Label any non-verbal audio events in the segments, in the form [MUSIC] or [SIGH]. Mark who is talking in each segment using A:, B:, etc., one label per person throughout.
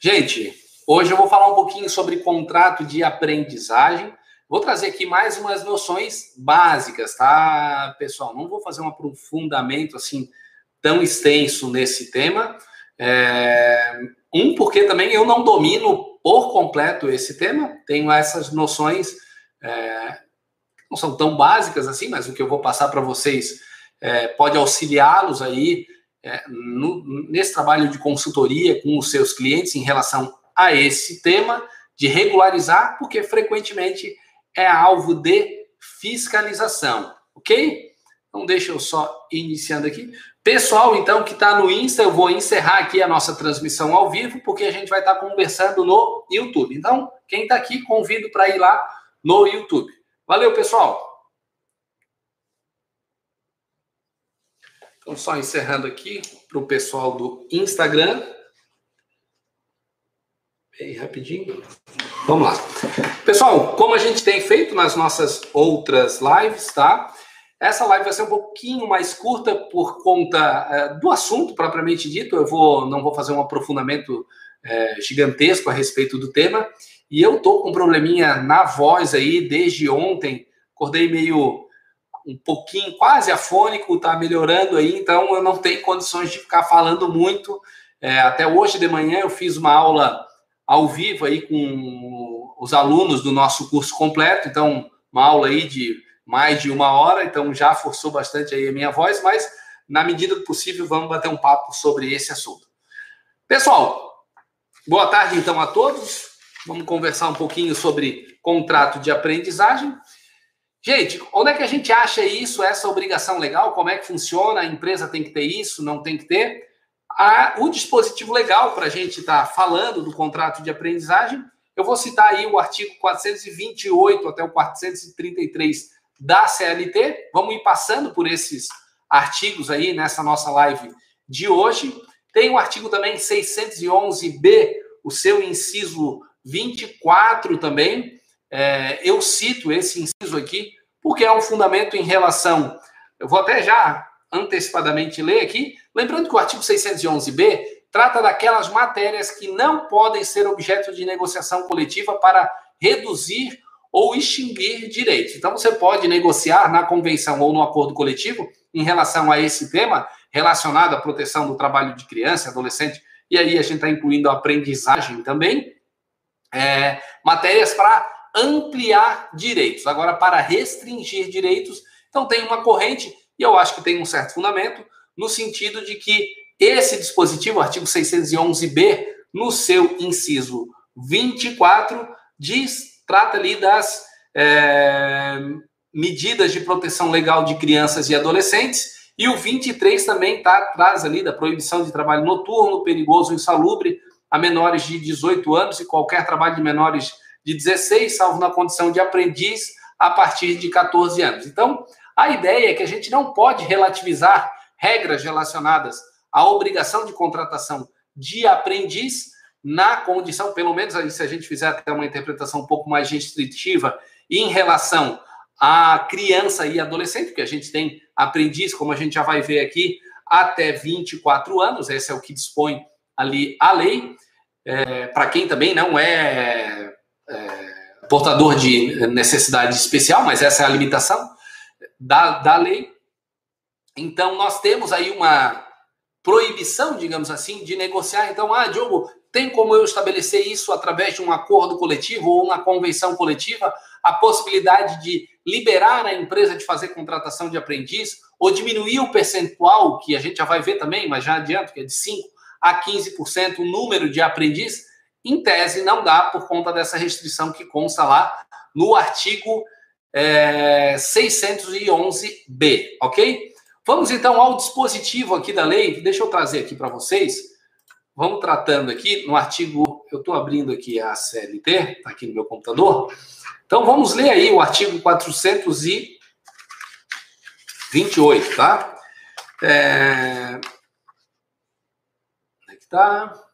A: Gente, hoje eu vou falar um pouquinho sobre contrato de aprendizagem. Vou trazer aqui mais umas noções básicas, tá, pessoal? Não vou fazer um aprofundamento assim tão extenso nesse tema. É... Um, porque também eu não domino por completo esse tema, tenho essas noções, é... não são tão básicas assim, mas o que eu vou passar para vocês é, pode auxiliá-los aí é, no, nesse trabalho de consultoria com os seus clientes em relação a esse tema de regularizar, porque frequentemente é alvo de fiscalização, ok? Então, deixa eu só iniciando aqui. Pessoal, então, que está no Insta, eu vou encerrar aqui a nossa transmissão ao vivo, porque a gente vai estar tá conversando no YouTube. Então, quem está aqui, convido para ir lá no YouTube. Valeu, pessoal! Então, só encerrando aqui para o pessoal do Instagram. Bem rapidinho. Vamos lá. Pessoal, como a gente tem feito nas nossas outras lives, tá? Essa live vai ser um pouquinho mais curta por conta é, do assunto propriamente dito. Eu vou, não vou fazer um aprofundamento é, gigantesco a respeito do tema. E eu tô com um probleminha na voz aí desde ontem. Acordei meio um pouquinho, quase afônico, está melhorando aí, então eu não tenho condições de ficar falando muito. É, até hoje de manhã eu fiz uma aula ao vivo aí com os alunos do nosso curso completo, então uma aula aí de mais de uma hora, então já forçou bastante aí a minha voz, mas na medida do possível vamos bater um papo sobre esse assunto. Pessoal, boa tarde então a todos. Vamos conversar um pouquinho sobre contrato de aprendizagem. Gente, onde é que a gente acha isso, essa obrigação legal? Como é que funciona? A empresa tem que ter isso, não tem que ter? O dispositivo legal para a gente estar tá falando do contrato de aprendizagem, eu vou citar aí o artigo 428 até o 433 da CLT. Vamos ir passando por esses artigos aí nessa nossa live de hoje. Tem o artigo também 611B, o seu inciso 24 também, é, eu cito esse inciso aqui porque é um fundamento em relação. Eu vou até já antecipadamente ler aqui, lembrando que o artigo 611b trata daquelas matérias que não podem ser objeto de negociação coletiva para reduzir ou extinguir direitos. Então, você pode negociar na convenção ou no acordo coletivo em relação a esse tema relacionado à proteção do trabalho de criança, adolescente, e aí a gente está incluindo a aprendizagem também, é, matérias para ampliar direitos. Agora, para restringir direitos, então tem uma corrente, e eu acho que tem um certo fundamento, no sentido de que esse dispositivo, artigo 611b, no seu inciso 24, diz, trata ali das é, medidas de proteção legal de crianças e adolescentes, e o 23 também tá, traz ali da proibição de trabalho noturno, perigoso, insalubre, a menores de 18 anos e qualquer trabalho de menores de 16, salvo na condição de aprendiz, a partir de 14 anos. Então, a ideia é que a gente não pode relativizar regras relacionadas à obrigação de contratação de aprendiz na condição, pelo menos se a gente fizer até uma interpretação um pouco mais restritiva em relação à criança e adolescente, porque a gente tem aprendiz, como a gente já vai ver aqui, até 24 anos, esse é o que dispõe ali a lei. É, Para quem também não é portador de necessidade especial, mas essa é a limitação da, da lei. Então, nós temos aí uma proibição, digamos assim, de negociar. Então, ah, Diogo, tem como eu estabelecer isso através de um acordo coletivo ou uma convenção coletiva? A possibilidade de liberar a empresa de fazer contratação de aprendiz ou diminuir o percentual, que a gente já vai ver também, mas já adianto, que é de 5% a 15% o número de aprendiz? Em tese, não dá por conta dessa restrição que consta lá no artigo é, 611b, ok? Vamos então ao dispositivo aqui da lei. Deixa eu trazer aqui para vocês. Vamos tratando aqui no artigo. Eu estou abrindo aqui a CLT, está aqui no meu computador. Então vamos ler aí o artigo 428, tá? É... Onde é que está?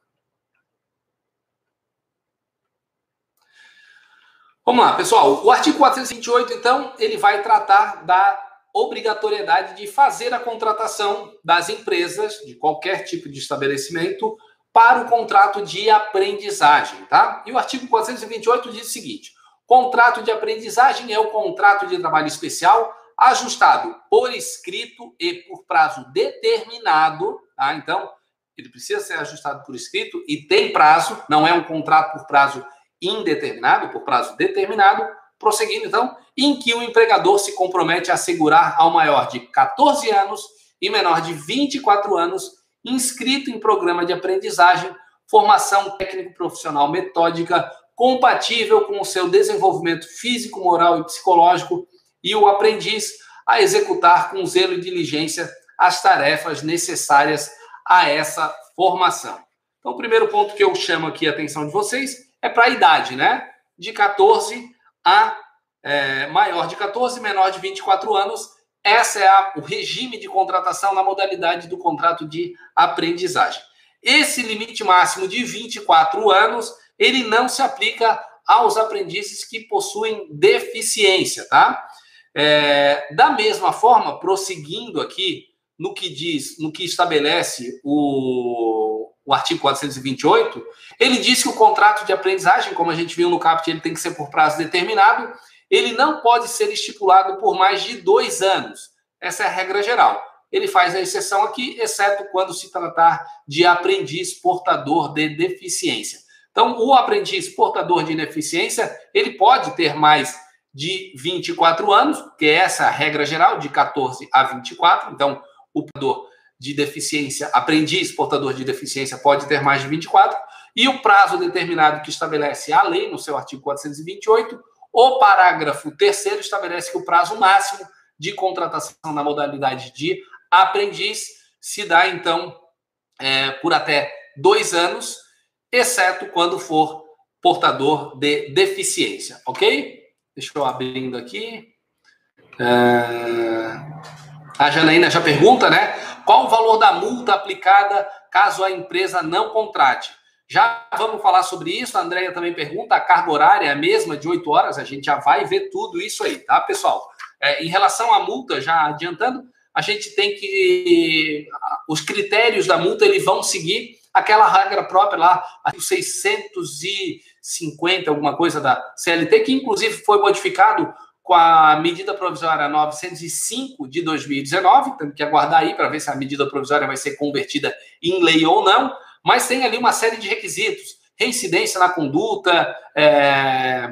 A: Vamos lá, pessoal. O artigo 428, então, ele vai tratar da obrigatoriedade de fazer a contratação das empresas, de qualquer tipo de estabelecimento, para o contrato de aprendizagem, tá? E o artigo 428 diz o seguinte: contrato de aprendizagem é o contrato de trabalho especial ajustado por escrito e por prazo determinado, tá? Então, ele precisa ser ajustado por escrito e tem prazo, não é um contrato por prazo indeterminado, por prazo determinado, prosseguindo então, em que o empregador se compromete a assegurar ao maior de 14 anos e menor de 24 anos inscrito em programa de aprendizagem, formação técnico-profissional metódica compatível com o seu desenvolvimento físico, moral e psicológico e o aprendiz a executar com zelo e diligência as tarefas necessárias a essa formação. Então, o primeiro ponto que eu chamo aqui a atenção de vocês é para a idade, né? De 14 a é, maior de 14, menor de 24 anos. Essa é a, o regime de contratação na modalidade do contrato de aprendizagem. Esse limite máximo de 24 anos, ele não se aplica aos aprendizes que possuem deficiência, tá? É, da mesma forma, prosseguindo aqui no que diz, no que estabelece o, o artigo 428, ele diz que o contrato de aprendizagem, como a gente viu no CAPT, ele tem que ser por prazo determinado, ele não pode ser estipulado por mais de dois anos. Essa é a regra geral. Ele faz a exceção aqui, exceto quando se tratar de aprendiz portador de deficiência. Então, o aprendiz portador de deficiência, ele pode ter mais de 24 anos, que é essa regra geral, de 14 a 24. Então, o portador de deficiência, aprendiz portador de deficiência pode ter mais de 24, e o prazo determinado que estabelece a lei, no seu artigo 428, o parágrafo terceiro estabelece que o prazo máximo de contratação na modalidade de aprendiz se dá, então, é, por até dois anos, exceto quando for portador de deficiência, ok? Deixa eu abrindo aqui. É... A Janaína já pergunta, né? Qual o valor da multa aplicada caso a empresa não contrate? Já vamos falar sobre isso. A Andrea também pergunta: a carga horária é a mesma de 8 horas? A gente já vai ver tudo isso aí, tá, pessoal? É, em relação à multa, já adiantando, a gente tem que. Os critérios da multa eles vão seguir aquela regra própria lá, artigo 650, alguma coisa da CLT, que inclusive foi modificado com a medida provisória 905 de 2019, temos que aguardar aí para ver se a medida provisória vai ser convertida em lei ou não, mas tem ali uma série de requisitos, reincidência na conduta, é,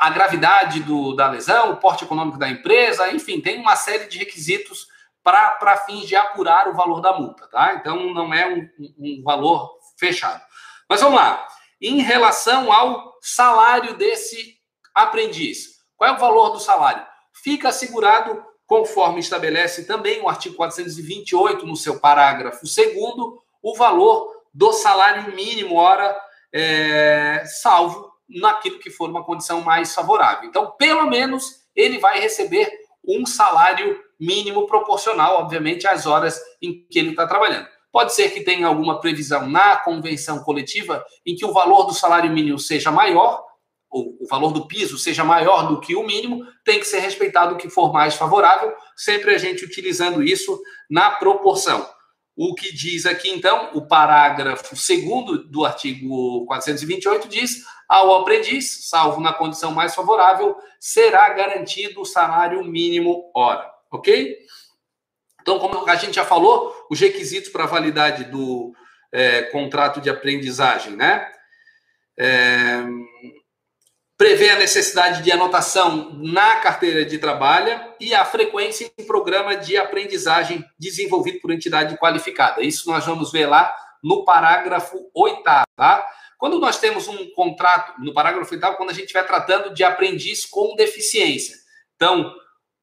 A: a gravidade do, da lesão, o porte econômico da empresa, enfim, tem uma série de requisitos para fins de apurar o valor da multa, tá? Então não é um, um valor fechado. Mas vamos lá. Em relação ao salário desse aprendiz, qual é o valor do salário? Fica assegurado, conforme estabelece também o artigo 428, no seu parágrafo segundo, o valor do salário mínimo hora, é, salvo naquilo que for uma condição mais favorável. Então, pelo menos, ele vai receber um salário mínimo proporcional, obviamente, às horas em que ele está trabalhando. Pode ser que tenha alguma previsão na convenção coletiva em que o valor do salário mínimo seja maior, o, o valor do piso seja maior do que o mínimo, tem que ser respeitado o que for mais favorável, sempre a gente utilizando isso na proporção. O que diz aqui, então, o parágrafo segundo do artigo 428 diz: ao aprendiz, salvo na condição mais favorável, será garantido o salário mínimo hora. Ok? Então, como a gente já falou, os requisitos para validade do é, contrato de aprendizagem, né? É, prevê a necessidade de anotação na carteira de trabalho e a frequência em programa de aprendizagem desenvolvido por entidade qualificada. Isso nós vamos ver lá no parágrafo oitavo, tá? Quando nós temos um contrato, no parágrafo oitavo, quando a gente estiver tratando de aprendiz com deficiência. Então,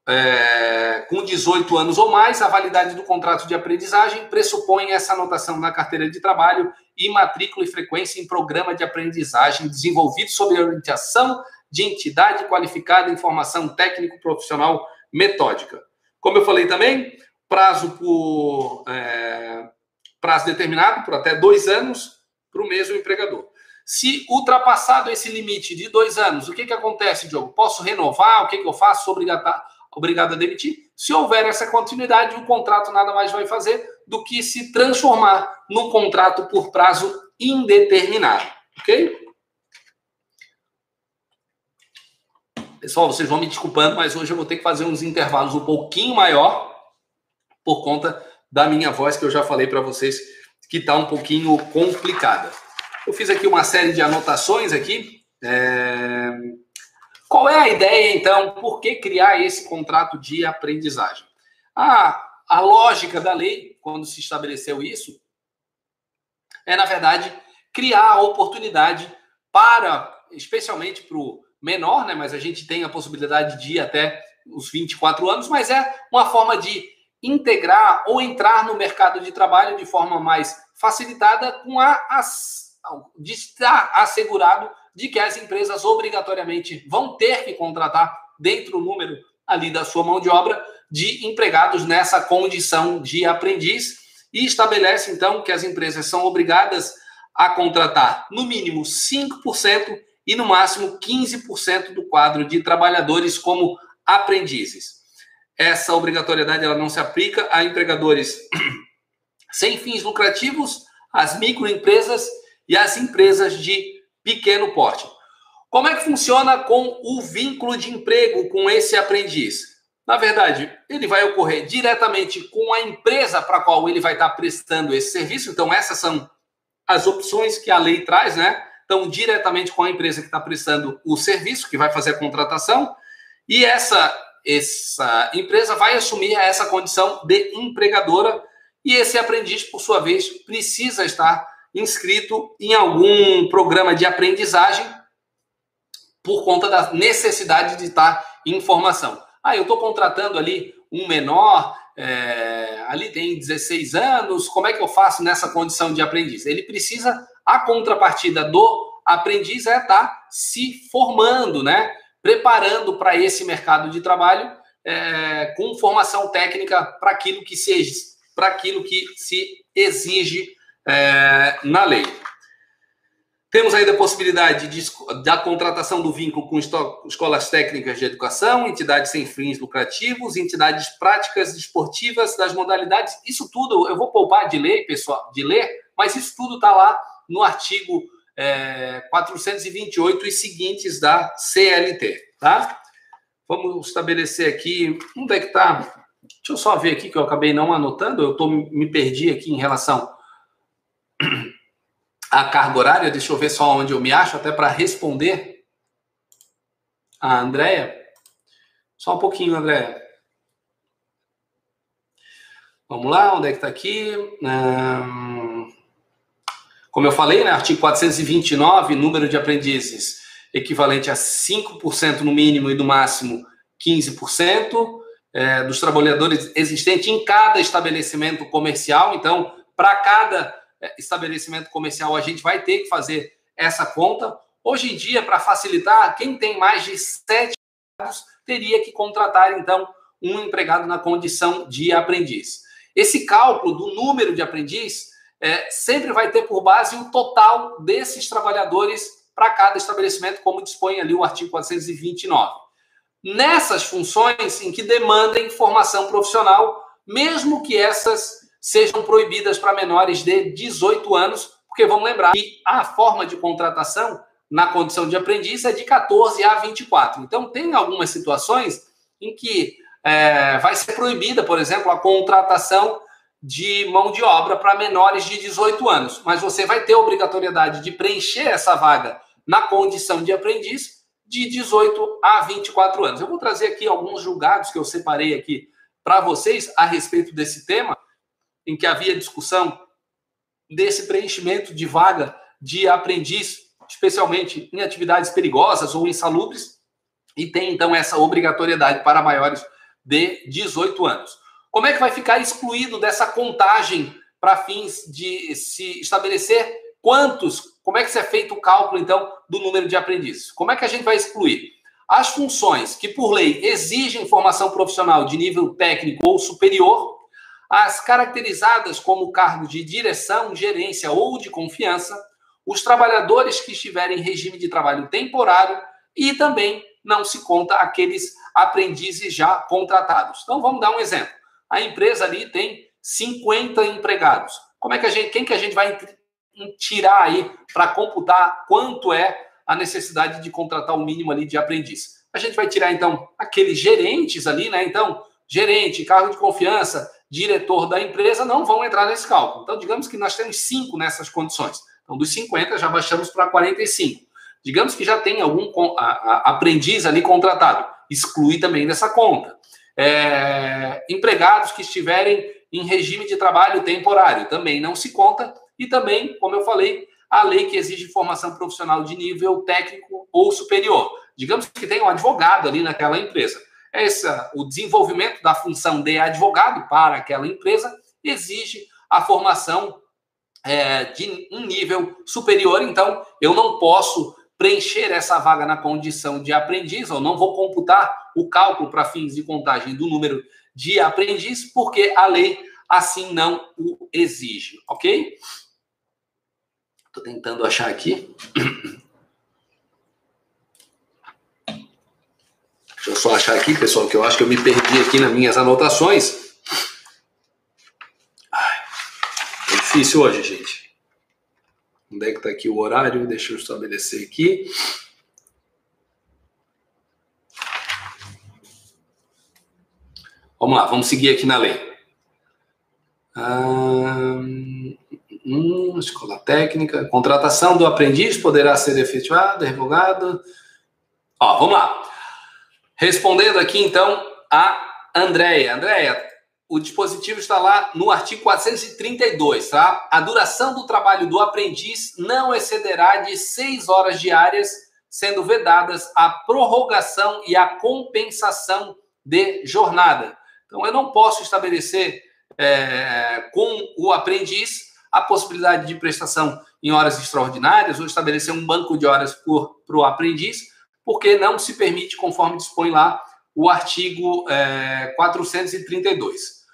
A: é, com 18 anos ou mais, a validade do contrato de aprendizagem pressupõe essa anotação na carteira de trabalho e matrícula e frequência em programa de aprendizagem desenvolvido sob orientação de entidade qualificada em formação técnico-profissional metódica. Como eu falei também, prazo por é, prazo determinado por até dois anos para o mesmo empregador. Se ultrapassado esse limite de dois anos, o que, que acontece, Diogo? Posso renovar? O que, que eu faço? Sou obrigado, obrigado a demitir? Se houver essa continuidade, o contrato nada mais vai fazer do que se transformar num contrato por prazo indeterminado, ok? Pessoal, vocês vão me desculpando, mas hoje eu vou ter que fazer uns intervalos um pouquinho maior por conta da minha voz que eu já falei para vocês que está um pouquinho complicada. Eu fiz aqui uma série de anotações aqui. É... Qual é a ideia, então? Por que criar esse contrato de aprendizagem? A, a lógica da lei, quando se estabeleceu isso, é, na verdade, criar a oportunidade para, especialmente para o menor, né? Mas a gente tem a possibilidade de ir até os 24 anos, mas é uma forma de integrar ou entrar no mercado de trabalho de forma mais facilitada com a, a de estar assegurado de que as empresas obrigatoriamente vão ter que contratar dentro do número ali da sua mão de obra de empregados nessa condição de aprendiz e estabelece então que as empresas são obrigadas a contratar no mínimo 5% e no máximo 15% do quadro de trabalhadores como aprendizes. Essa obrigatoriedade ela não se aplica a empregadores [CLEARS THROAT] sem fins lucrativos, às microempresas e às empresas de pequeno porte. Como é que funciona com o vínculo de emprego com esse aprendiz? Na verdade, ele vai ocorrer diretamente com a empresa para qual ele vai estar prestando esse serviço. Então, essas são as opções que a lei traz, né? Então, diretamente com a empresa que está prestando o serviço, que vai fazer a contratação, e essa, essa empresa vai assumir essa condição de empregadora, e esse aprendiz, por sua vez, precisa estar inscrito em algum programa de aprendizagem por conta da necessidade de estar em formação. Ah, eu estou contratando ali um menor, é, ali tem 16 anos, como é que eu faço nessa condição de aprendiz? Ele precisa, a contrapartida do aprendiz é estar tá se formando, né? Preparando para esse mercado de trabalho é, com formação técnica para aquilo que se para aquilo que se exige é, na lei. Temos ainda a possibilidade de, da contratação do vínculo com escolas técnicas de educação, entidades sem fins lucrativos, entidades práticas esportivas das modalidades. Isso tudo eu vou poupar de ler, pessoal, de ler, mas isso tudo está lá no artigo é, 428 e seguintes da CLT, tá? Vamos estabelecer aqui. Onde é que está? Deixa eu só ver aqui que eu acabei não anotando. Eu tô, me perdi aqui em relação a carga horária. Deixa eu ver só onde eu me acho, até para responder a Andréia. Só um pouquinho, Andréia. Vamos lá, onde é que está aqui? como eu falei, né, artigo 429, número de aprendizes equivalente a 5% no mínimo e no máximo 15% é, dos trabalhadores existentes em cada estabelecimento comercial. Então, para cada estabelecimento comercial, a gente vai ter que fazer essa conta. Hoje em dia, para facilitar, quem tem mais de sete empregados teria que contratar, então, um empregado na condição de aprendiz. Esse cálculo do número de aprendiz é, sempre vai ter por base o total desses trabalhadores para cada estabelecimento, como dispõe ali o artigo 429. Nessas funções em que demandem formação profissional, mesmo que essas sejam proibidas para menores de 18 anos, porque vamos lembrar que a forma de contratação na condição de aprendiz é de 14 a 24. Então, tem algumas situações em que é, vai ser proibida, por exemplo, a contratação de mão de obra para menores de 18 anos, mas você vai ter obrigatoriedade de preencher essa vaga na condição de aprendiz de 18 a 24 anos. Eu vou trazer aqui alguns julgados que eu separei aqui para vocês a respeito desse tema em que havia discussão desse preenchimento de vaga de aprendiz, especialmente em atividades perigosas ou insalubres, e tem então essa obrigatoriedade para maiores de 18 anos. Como é que vai ficar excluído dessa contagem para fins de se estabelecer quantos, como é que se é feito o cálculo então do número de aprendizes? Como é que a gente vai excluir? As funções que por lei exigem formação profissional de nível técnico ou superior as caracterizadas como cargo de direção, gerência ou de confiança, os trabalhadores que estiverem em regime de trabalho temporário e também não se conta aqueles aprendizes já contratados. Então vamos dar um exemplo. A empresa ali tem 50 empregados. Como é que a gente, quem que a gente vai tirar aí para computar quanto é a necessidade de contratar o mínimo ali de aprendiz? A gente vai tirar então aqueles gerentes ali, né? Então, gerente, cargo de confiança, diretor da empresa não vão entrar nesse cálculo. Então, digamos que nós temos cinco nessas condições. Então, dos 50 já baixamos para 45. Digamos que já tem algum aprendiz ali contratado. Exclui também dessa conta. É, empregados que estiverem em regime de trabalho temporário também não se conta. E também, como eu falei, a lei que exige formação profissional de nível técnico ou superior. Digamos que tem um advogado ali naquela empresa. Essa, o desenvolvimento da função de advogado para aquela empresa exige a formação é, de um nível superior. Então, eu não posso preencher essa vaga na condição de aprendiz, ou não vou computar o cálculo para fins de contagem do número de aprendiz, porque a lei assim não o exige, ok? Estou tentando achar aqui. [CLEARS THROAT] Deixa eu só achar aqui, pessoal, que eu acho que eu me perdi aqui nas minhas anotações. Ai, é difícil hoje, gente. Onde é que está aqui o horário? Deixa eu estabelecer aqui. Vamos lá, vamos seguir aqui na lei. Hum, escola técnica, contratação do aprendiz poderá ser efetuada, revogada. Ó, vamos lá. Respondendo aqui então a Andréia. Andréia, o dispositivo está lá no artigo 432, tá? A duração do trabalho do aprendiz não excederá de seis horas diárias, sendo vedadas a prorrogação e a compensação de jornada. Então, eu não posso estabelecer é, com o aprendiz a possibilidade de prestação em horas extraordinárias ou estabelecer um banco de horas para o aprendiz, porque não se permite, conforme dispõe lá o artigo é, 432.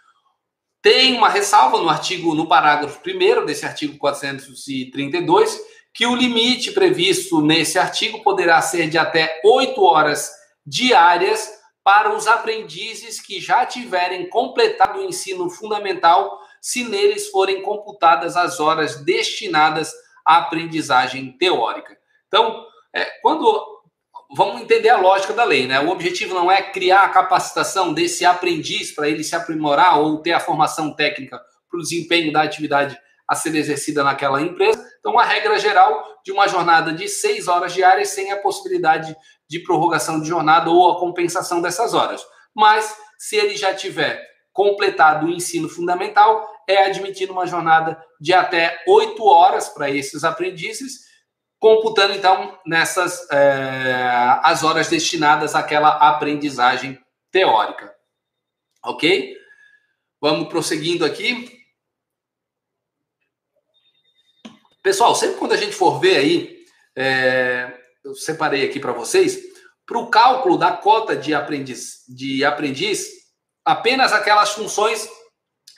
A: Tem uma ressalva no artigo, no parágrafo 1 desse artigo 432, que o limite previsto nesse artigo poderá ser de até oito horas diárias para os aprendizes que já tiverem completado o ensino fundamental, se neles forem computadas as horas destinadas à aprendizagem teórica. Então, é, quando vamos entender a lógica da lei, né? O objetivo não é criar a capacitação desse aprendiz para ele se aprimorar ou ter a formação técnica para o desempenho da atividade a ser exercida naquela empresa. Então, a regra geral de uma jornada de seis horas diárias sem a possibilidade de prorrogação de jornada ou a compensação dessas horas. Mas, se ele já tiver completado o ensino fundamental, é admitido uma jornada de até oito horas para esses aprendizes computando então nessas é, as horas destinadas àquela aprendizagem teórica. Ok? Vamos prosseguindo aqui. Pessoal, sempre quando a gente for ver aí, é, eu separei aqui para vocês, para o cálculo da cota de aprendiz, de aprendiz, apenas aquelas funções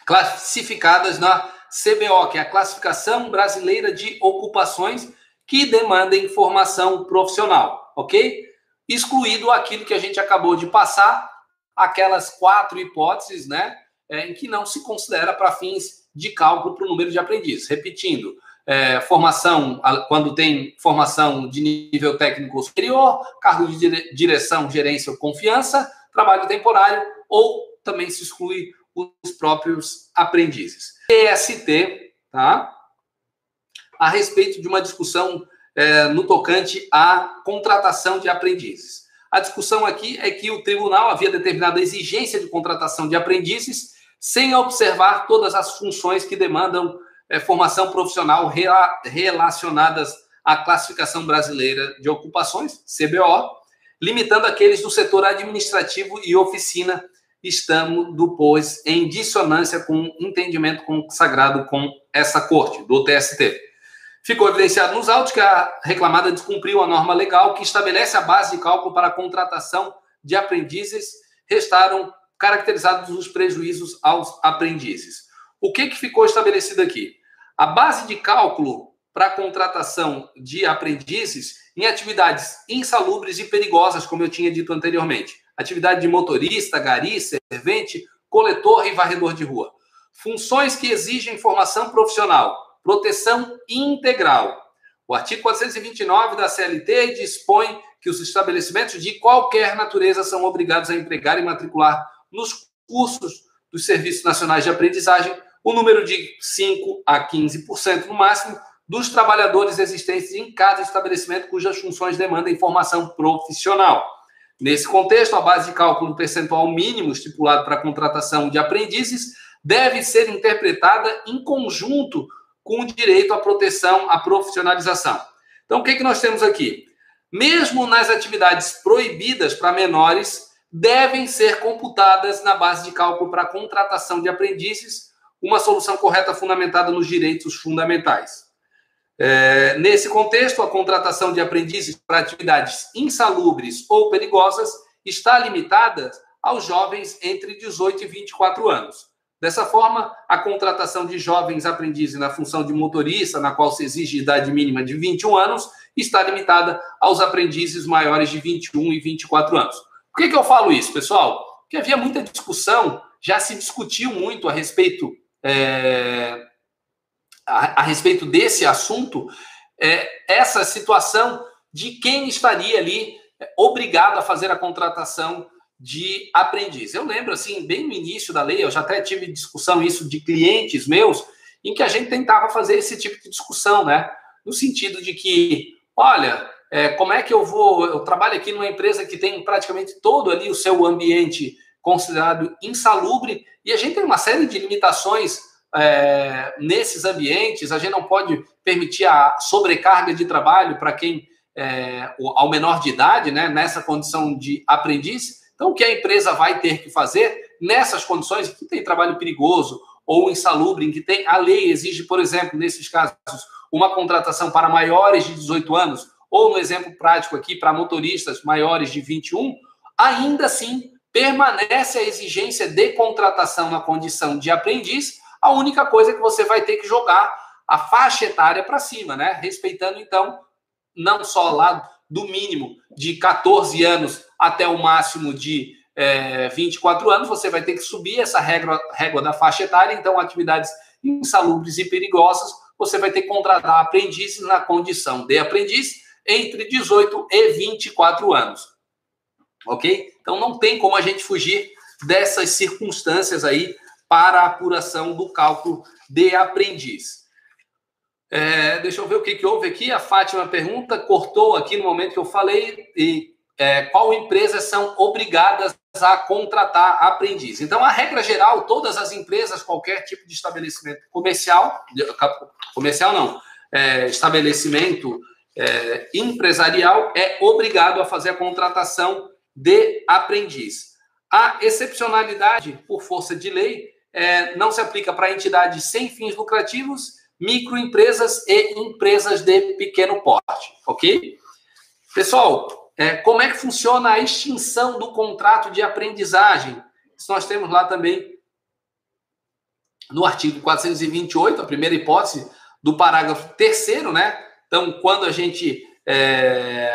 A: classificadas na CBO, que é a Classificação Brasileira de Ocupações, que demandem formação profissional, ok? Excluído aquilo que a gente acabou de passar, aquelas quatro hipóteses, né, é, em que não se considera para fins de cálculo para o número de aprendizes. Repetindo, é, formação, quando tem formação de nível técnico superior, cargo de direção, gerência ou confiança, trabalho temporário, ou também se exclui os próprios aprendizes. EST, tá? A respeito de uma discussão é, no tocante à contratação de aprendizes. A discussão aqui é que o tribunal havia determinado a exigência de contratação de aprendizes sem observar todas as funções que demandam é, formação profissional rela relacionadas à classificação brasileira de ocupações, CBO, limitando aqueles do setor administrativo e oficina, estamos depois em dissonância com o entendimento consagrado com essa corte, do TST. Ficou evidenciado nos autos que a reclamada descumpriu a norma legal que estabelece a base de cálculo para a contratação de aprendizes, restaram caracterizados os prejuízos aos aprendizes. O que, que ficou estabelecido aqui? A base de cálculo para a contratação de aprendizes em atividades insalubres e perigosas, como eu tinha dito anteriormente. Atividade de motorista, gari, servente, coletor e varredor de rua. funções que exigem formação profissional, proteção integral. O artigo 429 da CLT dispõe que os estabelecimentos de qualquer natureza são obrigados a empregar e matricular nos cursos dos Serviços Nacionais de Aprendizagem o número de 5 a 15% no máximo dos trabalhadores existentes em cada estabelecimento cujas funções demandam formação profissional. Nesse contexto, a base de cálculo percentual mínimo estipulado para a contratação de aprendizes deve ser interpretada em conjunto com direito à proteção à profissionalização. Então, o que, é que nós temos aqui? Mesmo nas atividades proibidas para menores, devem ser computadas na base de cálculo para contratação de aprendizes uma solução correta fundamentada nos direitos fundamentais. É, nesse contexto, a contratação de aprendizes para atividades insalubres ou perigosas está limitada aos jovens entre 18 e 24 anos. Dessa forma, a contratação de jovens aprendizes na função de motorista, na qual se exige idade mínima de 21 anos, está limitada aos aprendizes maiores de 21 e 24 anos. Por que, que eu falo isso, pessoal? Porque havia muita discussão, já se discutiu muito a respeito é, a, a, respeito desse assunto, é, essa situação de quem estaria ali obrigado a fazer a contratação de aprendiz. Eu lembro, assim, bem no início da lei, eu já até tive discussão isso de clientes meus, em que a gente tentava fazer esse tipo de discussão, né? No sentido de que, olha, é, como é que eu vou. Eu trabalho aqui numa empresa que tem praticamente todo ali o seu ambiente considerado insalubre, e a gente tem uma série de limitações é, nesses ambientes, a gente não pode permitir a sobrecarga de trabalho para quem, é, ao menor de idade, né, nessa condição de aprendiz. Então, o que a empresa vai ter que fazer nessas condições, que tem trabalho perigoso ou insalubre, em que tem a lei exige, por exemplo, nesses casos, uma contratação para maiores de 18 anos, ou no exemplo prático aqui, para motoristas maiores de 21, ainda assim permanece a exigência de contratação na condição de aprendiz, a única coisa é que você vai ter que jogar a faixa etária para cima, né? Respeitando, então, não só lá do mínimo de 14 anos até o máximo de é, 24 anos, você vai ter que subir essa regra, régua da faixa etária, então, atividades insalubres e perigosas, você vai ter que contratar aprendizes na condição de aprendiz entre 18 e 24 anos. Ok? Então não tem como a gente fugir dessas circunstâncias aí para a apuração do cálculo de aprendiz. É, deixa eu ver o que, que houve aqui. A Fátima pergunta, cortou aqui no momento que eu falei, e é, qual empresas são obrigadas a contratar aprendiz. Então, a regra geral, todas as empresas, qualquer tipo de estabelecimento comercial, comercial não, é, estabelecimento é, empresarial é obrigado a fazer a contratação de aprendiz. A excepcionalidade, por força de lei, é, não se aplica para entidades sem fins lucrativos, microempresas e empresas de pequeno porte, ok? Pessoal, é, como é que funciona a extinção do contrato de aprendizagem? Isso nós temos lá também no artigo 428, a primeira hipótese do parágrafo terceiro, né? Então, quando a gente é,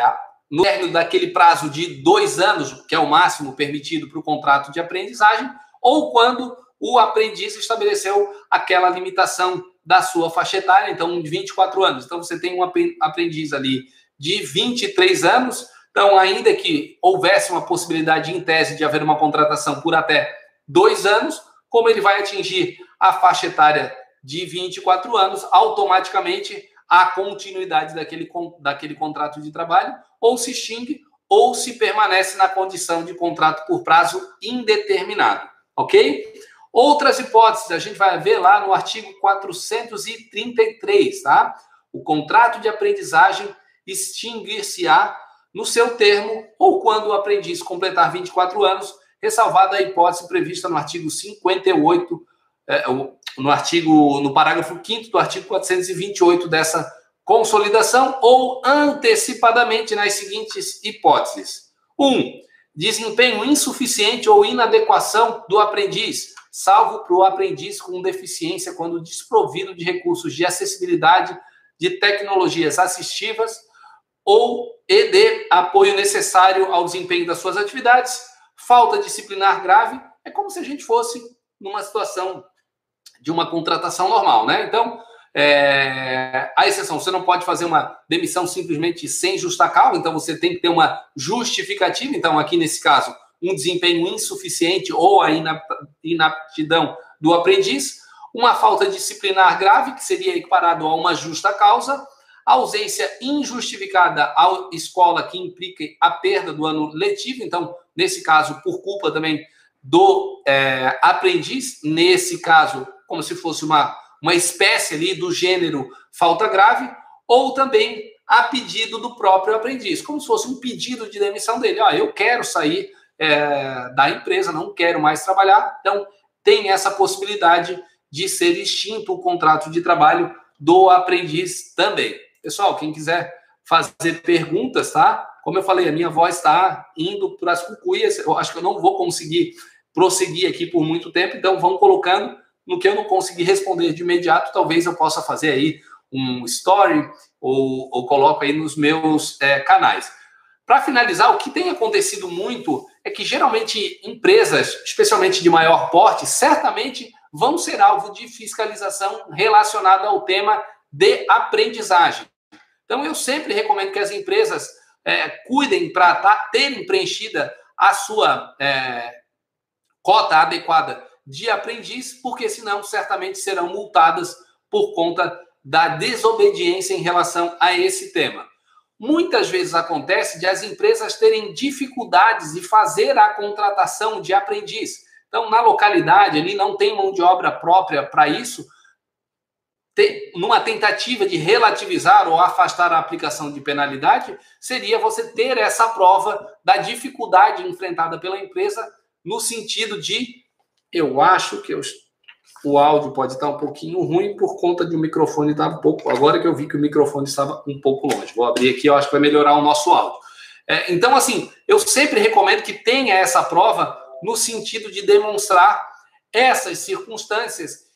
A: no término daquele prazo de dois anos, que é o máximo permitido para o contrato de aprendizagem, ou quando o aprendiz estabeleceu aquela limitação da sua faixa etária, então de 24 anos. Então você tem um aprendiz ali de 23 anos, então ainda que houvesse uma possibilidade em tese de haver uma contratação por até dois anos, como ele vai atingir a faixa etária de 24 anos, automaticamente a continuidade daquele, daquele contrato de trabalho, ou se extingue, ou se permanece na condição de contrato por prazo indeterminado. Ok? Outras hipóteses, a gente vai ver lá no artigo 433, tá? O contrato de aprendizagem extinguir-se-á no seu termo ou quando o aprendiz completar 24 anos, ressalvada a hipótese prevista no artigo 58 é, no artigo, no parágrafo 5 do artigo 428 dessa consolidação, ou antecipadamente nas seguintes hipóteses: 1. Um, desempenho insuficiente ou inadequação do aprendiz, salvo para o aprendiz com deficiência quando desprovido de recursos de acessibilidade de tecnologias assistivas ou e de apoio necessário ao desempenho das suas atividades, falta disciplinar grave, é como se a gente fosse numa situação de uma contratação normal, né? Então, é, a exceção, você não pode fazer uma demissão simplesmente sem justa causa, então você tem que ter uma justificativa. Então, aqui nesse caso, um desempenho insuficiente ou a inaptidão do aprendiz, uma falta disciplinar grave, que seria equiparado a uma justa causa, ausência injustificada à escola, que implica a perda do ano letivo, então, nesse caso, por culpa também do é, aprendiz, nesse caso, como se fosse uma, uma espécie ali do gênero falta grave, ou também a pedido do próprio aprendiz, como se fosse um pedido de demissão dele. Ah, eu quero sair é, da empresa, não quero mais trabalhar. Então, tem essa possibilidade de ser extinto o contrato de trabalho do aprendiz também. Pessoal, quem quiser fazer perguntas, tá? Como eu falei, a minha voz está indo para as cucuias. Eu acho que eu não vou conseguir prosseguir aqui por muito tempo, então vão colocando no que eu não conseguir responder de imediato, talvez eu possa fazer aí um story ou, ou coloco aí nos meus é, canais. Para finalizar, o que tem acontecido muito é que geralmente empresas, especialmente de maior porte, certamente vão ser alvo de fiscalização relacionada ao tema de aprendizagem. Então, eu sempre recomendo que as empresas é, cuidem para tá, terem preenchida a sua é, cota adequada de aprendiz, porque senão certamente serão multadas por conta da desobediência em relação a esse tema. Muitas vezes acontece de as empresas terem dificuldades de fazer a contratação de aprendiz. Então, na localidade ali não tem mão de obra própria para isso. Numa tentativa de relativizar ou afastar a aplicação de penalidade, seria você ter essa prova da dificuldade enfrentada pela empresa no sentido de eu acho que eu o áudio pode estar um pouquinho ruim por conta de o microfone estar um pouco. Agora que eu vi que o microfone estava um pouco longe. Vou abrir aqui, eu acho que vai melhorar o nosso áudio. É, então, assim, eu sempre recomendo que tenha essa prova no sentido de demonstrar essas circunstâncias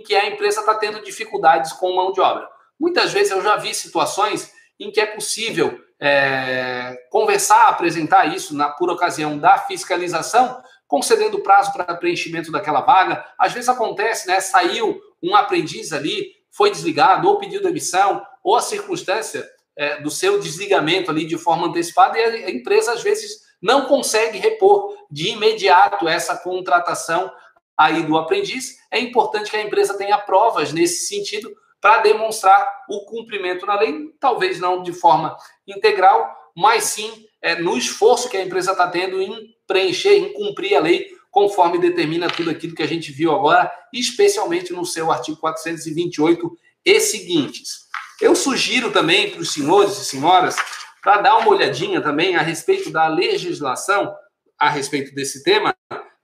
A: que a empresa está tendo dificuldades com mão de obra. Muitas vezes eu já vi situações em que é possível é, conversar, apresentar isso na, por ocasião da fiscalização, concedendo prazo para preenchimento daquela vaga. Às vezes acontece, né? Saiu um aprendiz ali, foi desligado, ou pediu demissão, ou a circunstância é, do seu desligamento ali de forma antecipada, e a empresa às vezes não consegue repor de imediato essa contratação aí do aprendiz. É importante que a empresa tenha provas nesse sentido para demonstrar o cumprimento na lei, talvez não de forma integral, mas sim é, no esforço que a empresa está tendo em preencher, em cumprir a lei, conforme determina tudo aquilo que a gente viu agora, especialmente no seu artigo 428 e seguintes. Eu sugiro também para os senhores e senhoras, para dar uma olhadinha também a respeito da legislação, a respeito desse tema,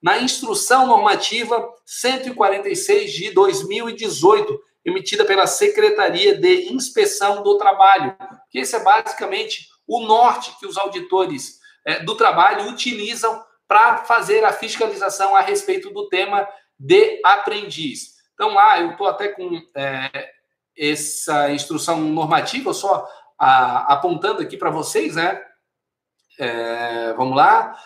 A: na Instrução Normativa 146 de 2018, emitida pela Secretaria de Inspeção do Trabalho, que esse é basicamente o norte que os auditores é, do trabalho utilizam para fazer a fiscalização a respeito do tema de aprendiz. Então, lá eu estou até com é, essa instrução normativa, só a, apontando aqui para vocês, né? É, vamos lá.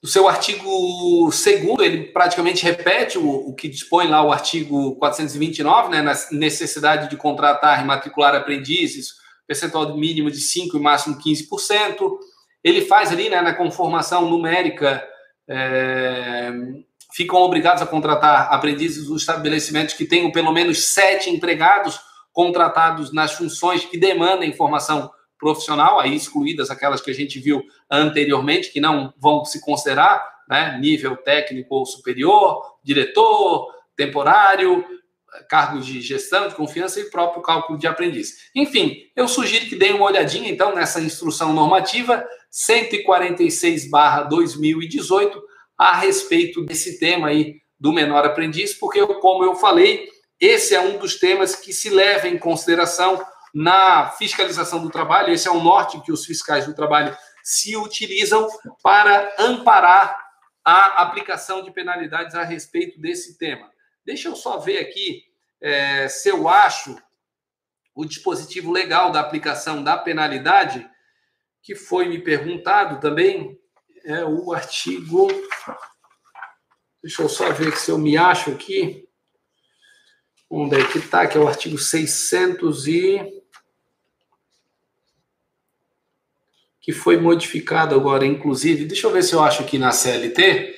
A: O seu artigo 2 ele praticamente repete o, o, que dispõe lá o artigo 429, né, na necessidade de contratar e matricular aprendizes, percentual mínimo de 5% e máximo 15%. Ele faz ali, né, na conformação numérica, é, ficam obrigados a contratar aprendizes dos estabelecimentos que tenham pelo menos sete empregados contratados nas funções que demandam informação profissional, aí excluídas aquelas que a gente viu anteriormente, que não vão se considerar né, nível técnico ou superior, diretor, temporário, cargos de gestão, de confiança e próprio cálculo de aprendiz. Enfim, eu sugiro que deem uma olhadinha, então, nessa instrução normativa 146-2018 a respeito desse tema aí do menor aprendiz, porque, como eu falei, esse é um dos temas que se leva em consideração na fiscalização do trabalho. Esse é o norte que os fiscais do trabalho se utilizam para amparar a aplicação de penalidades a respeito desse tema. Deixa eu só ver aqui é, se eu acho o dispositivo legal da aplicação da penalidade, que foi me perguntado também, é o artigo. Deixa eu só ver se eu me acho aqui. Onde é que está? Que é o artigo 600 e... Que foi modificado agora, inclusive. Deixa eu ver se eu acho aqui na CLT.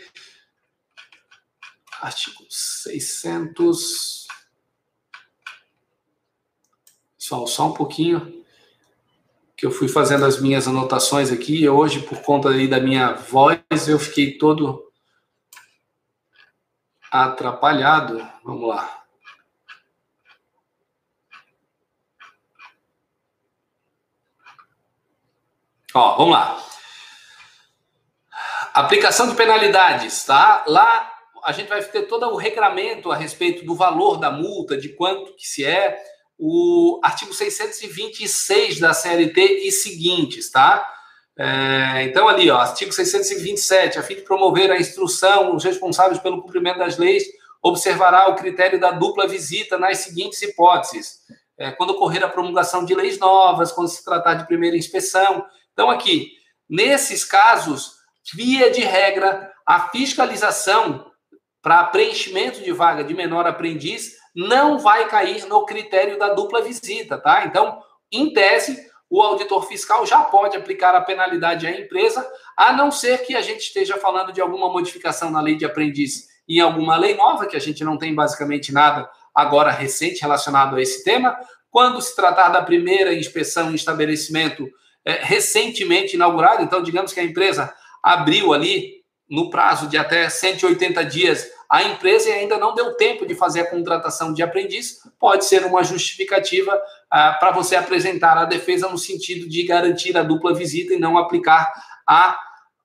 A: Artigo 600... Só, só um pouquinho que eu fui fazendo as minhas anotações aqui. E hoje, por conta aí da minha voz, eu fiquei todo atrapalhado. Vamos lá. Ó, vamos lá. Aplicação de penalidades, tá? Lá a gente vai ter todo o regramento a respeito do valor da multa, de quanto que se é, o artigo 626 da CLT e seguintes, tá? É, então, ali, ó, artigo 627, a fim de promover a instrução, os responsáveis pelo cumprimento das leis observará o critério da dupla visita nas seguintes hipóteses. É, quando ocorrer a promulgação de leis novas, quando se tratar de primeira inspeção. Então, aqui, nesses casos, via de regra, a fiscalização para preenchimento de vaga de menor aprendiz não vai cair no critério da dupla visita, tá? Então, em tese, o auditor fiscal já pode aplicar a penalidade à empresa, a não ser que a gente esteja falando de alguma modificação na lei de aprendiz em alguma lei nova, que a gente não tem basicamente nada agora recente relacionado a esse tema. Quando se tratar da primeira inspeção em estabelecimento é, recentemente inaugurado, então digamos que a empresa abriu ali no prazo de até 180 dias a empresa ainda não deu tempo de fazer a contratação de aprendiz, pode ser uma justificativa ah, para você apresentar a defesa no sentido de garantir a dupla visita e não aplicar a,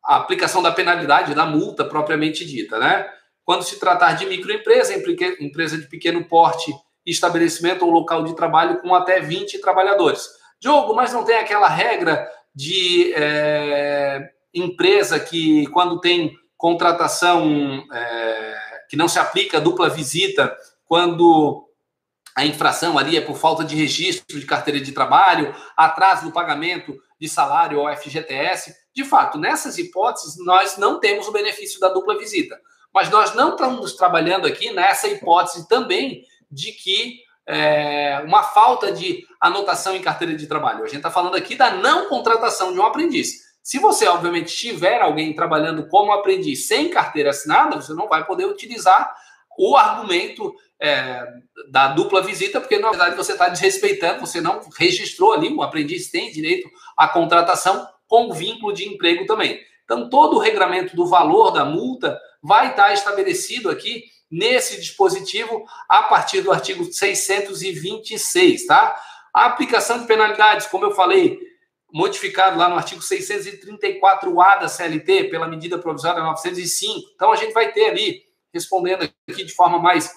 A: a aplicação da penalidade, da multa propriamente dita, né? Quando se tratar de microempresa, empresa de pequeno porte, estabelecimento ou local de trabalho com até 20 trabalhadores. Diogo, mas não tem aquela regra de é, empresa que, quando tem contratação é, que não se aplica dupla visita, quando a infração ali é por falta de registro de carteira de trabalho, atraso no pagamento de salário ou FGTS. De fato, nessas hipóteses, nós não temos o benefício da dupla visita. Mas nós não estamos trabalhando aqui nessa hipótese também de que é, uma falta de anotação em carteira de trabalho. A gente está falando aqui da não contratação de um aprendiz. Se você, obviamente, tiver alguém trabalhando como aprendiz sem carteira assinada, você não vai poder utilizar o argumento é, da dupla visita, porque na verdade você está desrespeitando, você não registrou ali, o aprendiz tem direito à contratação com vínculo de emprego também. Então, todo o regramento do valor da multa vai estar estabelecido aqui nesse dispositivo a partir do artigo 626, tá? A aplicação de penalidades, como eu falei, modificado lá no artigo 634A da CLT, pela medida provisória 905. Então, a gente vai ter ali, respondendo aqui de forma mais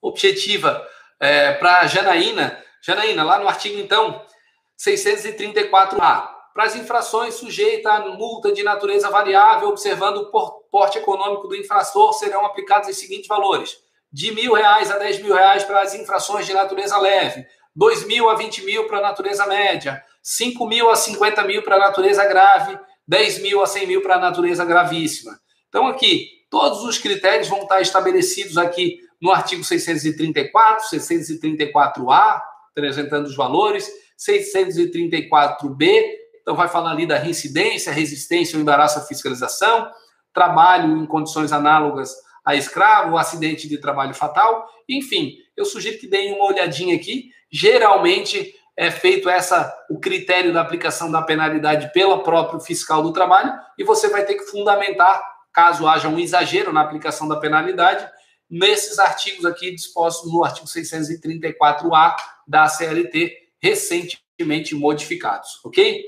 A: objetiva, é, para Janaína. Janaína, lá no artigo, então, 634A. Para as infrações sujeitas a multa de natureza variável, observando o porte econômico do infrator, serão aplicados os seguintes valores: de mil reais a dez mil reais para as infrações de natureza leve, 2 mil a 20 mil para a natureza média, 5 mil a 50 mil para a natureza grave, 10 mil a 100 mil para a natureza gravíssima. Então, aqui, todos os critérios vão estar estabelecidos aqui no artigo 634, 634A, apresentando os valores, 634B, então vai falar ali da reincidência, resistência ou embaraço à fiscalização, trabalho em condições análogas a escravo, acidente de trabalho fatal, enfim, eu sugiro que deem uma olhadinha aqui geralmente é feito essa o critério da aplicação da penalidade pelo próprio fiscal do trabalho e você vai ter que fundamentar caso haja um exagero na aplicação da penalidade nesses artigos aqui dispostos no artigo 634A da CLT recentemente modificados, ok?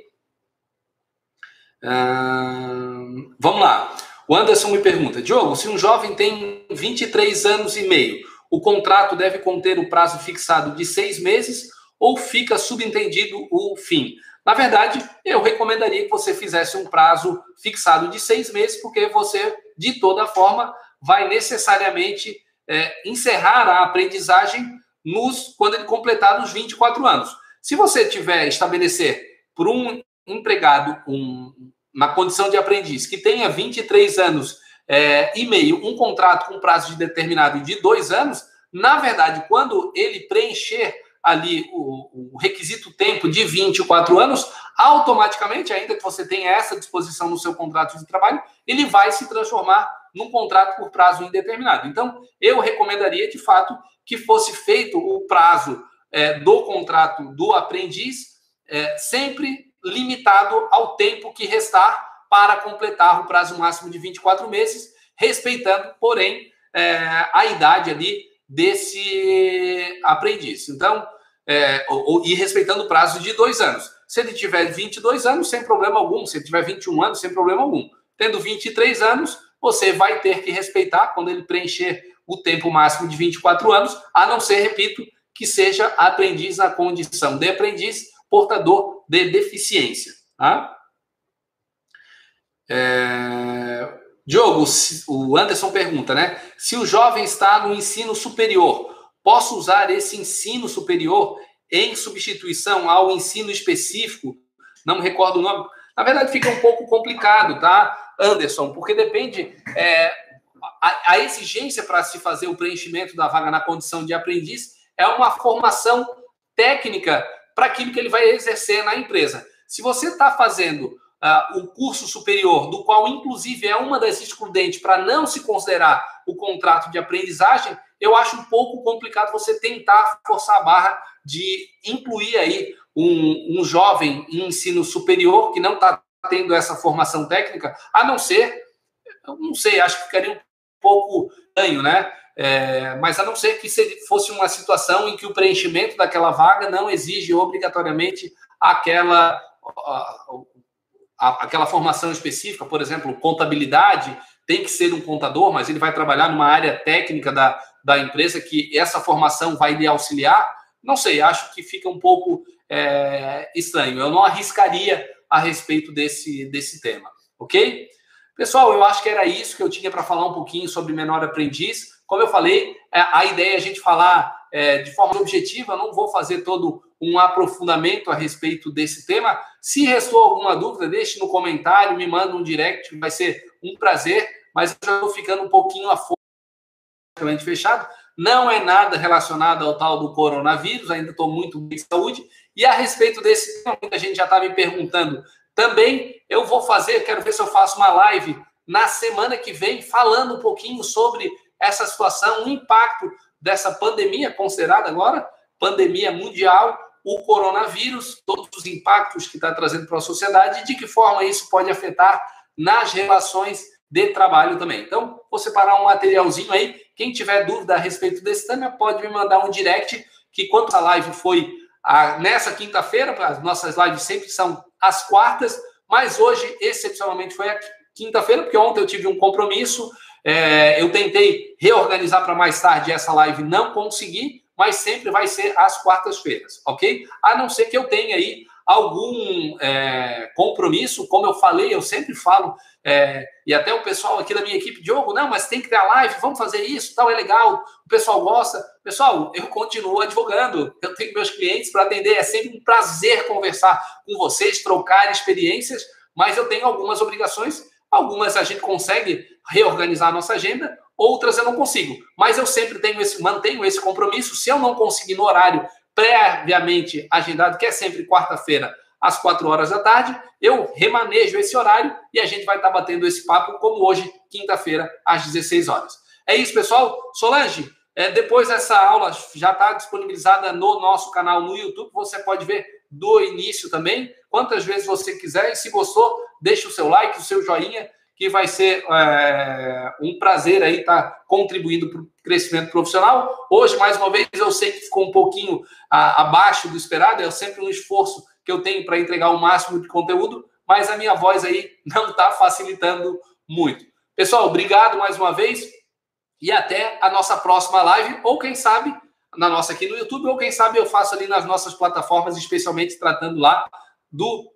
A: Hum, vamos lá. O Anderson me pergunta, Diogo, se um jovem tem 23 anos e meio o contrato deve conter o prazo fixado de seis meses ou fica subentendido o fim? Na verdade, eu recomendaria que você fizesse um prazo fixado de seis meses, porque você, de toda forma, vai necessariamente é, encerrar a aprendizagem nos, quando ele completar os 24 anos. Se você tiver estabelecer por um empregado um, uma condição de aprendiz que tenha 23 anos é, e meio um contrato com prazo de determinado de dois anos, Na verdade, quando ele preencher ali o, o, requisito tempo de 24 anos, automaticamente, ainda que você tenha essa disposição no seu contrato de trabalho, ele vai se transformar num contrato por prazo indeterminado. Então, eu recomendaria, de fato, que fosse feito o prazo é, do contrato do aprendiz é, sempre limitado ao tempo que restar para completar o prazo máximo de 24 meses, respeitando, porém, é, a idade ali desse aprendiz. Então, é, ou, e respeitando o prazo de dois anos. Se ele tiver 22 anos, sem problema algum. Se ele tiver 21 anos, sem problema algum. Tendo 23 anos, você vai ter que respeitar quando ele preencher o tempo máximo de 24 anos, a não ser, repito, que seja aprendiz na condição de aprendiz portador de deficiência. Tá? É... Diogo, o Anderson pergunta, né? Se o jovem está no ensino superior, posso usar esse ensino superior em substituição ao ensino específico? Não me recordo o nome. Na verdade, fica um pouco complicado, tá, Anderson? Porque depende. É, a, a exigência para se fazer o preenchimento da vaga na condição de aprendiz é uma formação técnica para aquilo que ele vai exercer na empresa. Se você está fazendo uh, o curso superior, do qual, inclusive, é uma das excludentes para não se considerar o contrato de aprendizagem, eu acho um pouco complicado você tentar forçar a barra de incluir aí um, um jovem em ensino superior que não está tendo essa formação técnica, a não ser, não sei, acho que ficaria um pouco ganho, né? É, mas a não ser que fosse uma situação em que o preenchimento daquela vaga não exige obrigatoriamente aquela aquela formação específica, por exemplo, contabilidade, tem que ser um contador, mas ele vai trabalhar numa área técnica da, da empresa que essa formação vai lhe auxiliar. Não sei, acho que fica um pouco é, estranho. Eu não arriscaria a respeito desse, desse tema, ok? Pessoal, eu acho que era isso que eu tinha para falar um pouquinho sobre menor aprendiz. Como eu falei, é, a ideia é a gente falar é, de forma objetiva, não vou fazer todo um aprofundamento a respeito desse tema. Se restou alguma dúvida, deixe no comentário, me manda um direct, vai ser um prazer, mas eu já estou ficando um pouquinho a fechado. Não é nada relacionado ao tal do coronavírus, ainda estou muito bem de saúde. E a respeito desse tema, muita gente já está me perguntando também. Eu vou fazer, quero ver se eu faço uma live na semana que vem, falando um pouquinho sobre essa situação, o impacto dessa pandemia, considerada agora pandemia mundial, o coronavírus, todos os impactos que está trazendo para a sociedade e de que forma isso pode afetar nas relações de trabalho também. Então, vou separar um materialzinho aí. Quem tiver dúvida a respeito desse tema, pode me mandar um direct, que quando a live foi a, nessa quinta-feira, as nossas lives sempre são às quartas, mas hoje, excepcionalmente, foi a quinta-feira, porque ontem eu tive um compromisso, é, eu tentei reorganizar para mais tarde essa live, não consegui, mas sempre vai ser às quartas-feiras, ok? A não ser que eu tenha aí algum é, compromisso, como eu falei, eu sempre falo, é, e até o pessoal aqui da minha equipe, Diogo, não, mas tem que ter a live, vamos fazer isso, tal, é legal, o pessoal gosta. Pessoal, eu continuo advogando, eu tenho meus clientes para atender, é sempre um prazer conversar com vocês, trocar experiências, mas eu tenho algumas obrigações, algumas a gente consegue reorganizar a nossa agenda, outras eu não consigo. Mas eu sempre tenho esse, mantenho esse compromisso. Se eu não conseguir no horário previamente agendado, que é sempre quarta-feira, às quatro horas da tarde, eu remanejo esse horário e a gente vai estar batendo esse papo, como hoje, quinta-feira, às 16 horas. É isso, pessoal. Solange, é, depois essa aula já está disponibilizada no nosso canal no YouTube. Você pode ver do início também, quantas vezes você quiser. E se gostou, deixe o seu like, o seu joinha que vai ser é, um prazer aí estar tá contribuindo para o crescimento profissional. Hoje, mais uma vez, eu sei que ficou um pouquinho a, abaixo do esperado, é sempre um esforço que eu tenho para entregar o máximo de conteúdo, mas a minha voz aí não está facilitando muito. Pessoal, obrigado mais uma vez e até a nossa próxima live, ou quem sabe, na nossa aqui no YouTube, ou quem sabe eu faço ali nas nossas plataformas, especialmente tratando lá do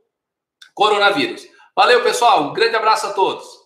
A: coronavírus. Valeu, pessoal. Um grande abraço a todos.